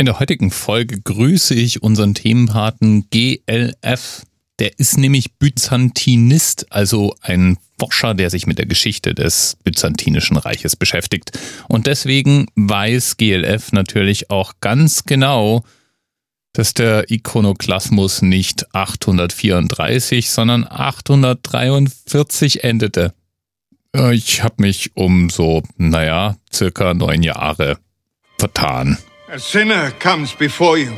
In der heutigen Folge grüße ich unseren Themenpaten GLF. Der ist nämlich Byzantinist, also ein Forscher, der sich mit der Geschichte des Byzantinischen Reiches beschäftigt. Und deswegen weiß GLF natürlich auch ganz genau, dass der Ikonoklasmus nicht 834, sondern 843 endete. Ich habe mich um so, naja, circa neun Jahre vertan. A sinner comes before you.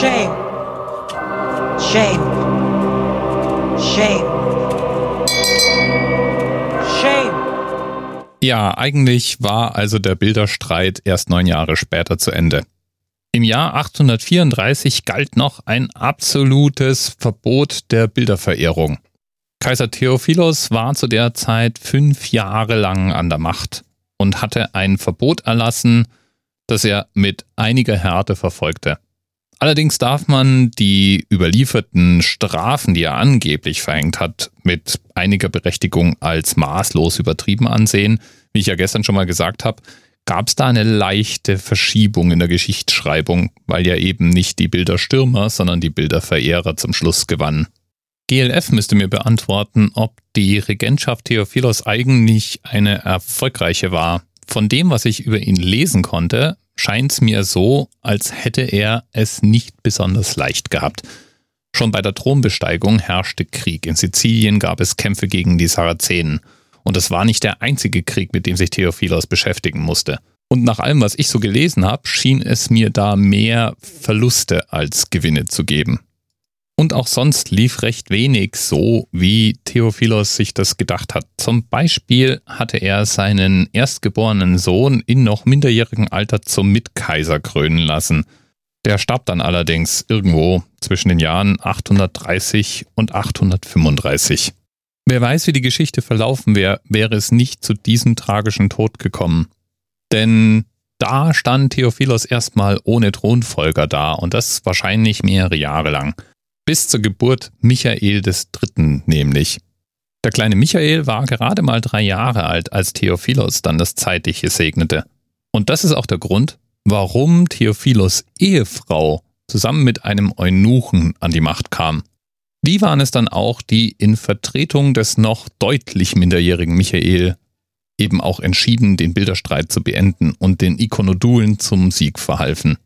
Shame. Shame. Shame. Shame. Ja, eigentlich war also der Bilderstreit erst neun Jahre später zu Ende. Im Jahr 834 galt noch ein absolutes Verbot der Bilderverehrung. Kaiser Theophilos war zu der Zeit fünf Jahre lang an der Macht und hatte ein Verbot erlassen, das er mit einiger Härte verfolgte. Allerdings darf man die überlieferten Strafen, die er angeblich verhängt hat, mit einiger Berechtigung als maßlos übertrieben ansehen. Wie ich ja gestern schon mal gesagt habe, gab es da eine leichte Verschiebung in der Geschichtsschreibung, weil ja eben nicht die Bilderstürmer, sondern die Bilderverehrer zum Schluss gewannen. GLF müsste mir beantworten, ob die Regentschaft Theophilos eigentlich eine erfolgreiche war. Von dem, was ich über ihn lesen konnte, scheint es mir so, als hätte er es nicht besonders leicht gehabt. Schon bei der Thronbesteigung herrschte Krieg. In Sizilien gab es Kämpfe gegen die Sarazenen. Und es war nicht der einzige Krieg, mit dem sich Theophilos beschäftigen musste. Und nach allem, was ich so gelesen habe, schien es mir da mehr Verluste als Gewinne zu geben. Und auch sonst lief recht wenig so, wie Theophilos sich das gedacht hat. Zum Beispiel hatte er seinen erstgeborenen Sohn in noch minderjährigem Alter zum Mitkaiser krönen lassen. Der starb dann allerdings irgendwo zwischen den Jahren 830 und 835. Wer weiß, wie die Geschichte verlaufen wäre, wäre es nicht zu diesem tragischen Tod gekommen. Denn da stand Theophilos erstmal ohne Thronfolger da und das wahrscheinlich mehrere Jahre lang bis zur Geburt Michael III. nämlich. Der kleine Michael war gerade mal drei Jahre alt, als Theophilos dann das Zeitliche segnete. Und das ist auch der Grund, warum Theophilos Ehefrau zusammen mit einem Eunuchen an die Macht kam. Die waren es dann auch, die in Vertretung des noch deutlich minderjährigen Michael eben auch entschieden, den Bilderstreit zu beenden und den Ikonodulen zum Sieg verhalfen.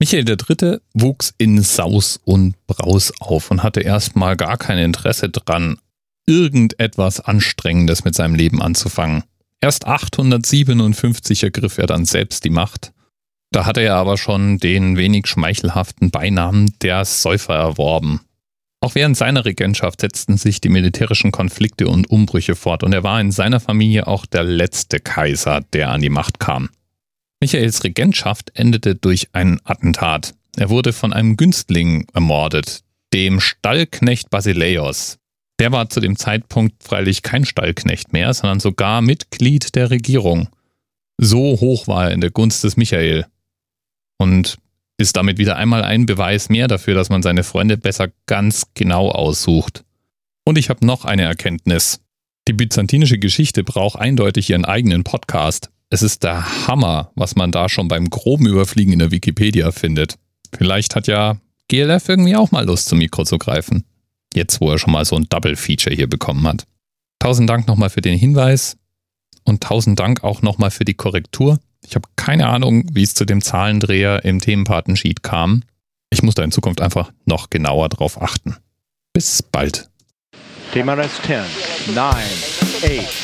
Michael III. wuchs in Saus und Braus auf und hatte erstmal gar kein Interesse dran, irgendetwas Anstrengendes mit seinem Leben anzufangen. Erst 857 ergriff er dann selbst die Macht. Da hatte er aber schon den wenig schmeichelhaften Beinamen der Säufer erworben. Auch während seiner Regentschaft setzten sich die militärischen Konflikte und Umbrüche fort und er war in seiner Familie auch der letzte Kaiser, der an die Macht kam. Michaels Regentschaft endete durch ein Attentat. Er wurde von einem Günstling ermordet, dem Stallknecht Basileios. Der war zu dem Zeitpunkt freilich kein Stallknecht mehr, sondern sogar Mitglied der Regierung. So hoch war er in der Gunst des Michael. Und ist damit wieder einmal ein Beweis mehr dafür, dass man seine Freunde besser ganz genau aussucht. Und ich habe noch eine Erkenntnis. Die byzantinische Geschichte braucht eindeutig ihren eigenen Podcast. Es ist der Hammer, was man da schon beim groben Überfliegen in der Wikipedia findet. Vielleicht hat ja GLF irgendwie auch mal Lust zum Mikro zu greifen. Jetzt, wo er schon mal so ein Double-Feature hier bekommen hat. Tausend Dank nochmal für den Hinweis und tausend Dank auch nochmal für die Korrektur. Ich habe keine Ahnung, wie es zu dem Zahlendreher im Themenpartensheet kam. Ich muss da in Zukunft einfach noch genauer drauf achten. Bis bald. Thema Rest 10, 9, 8,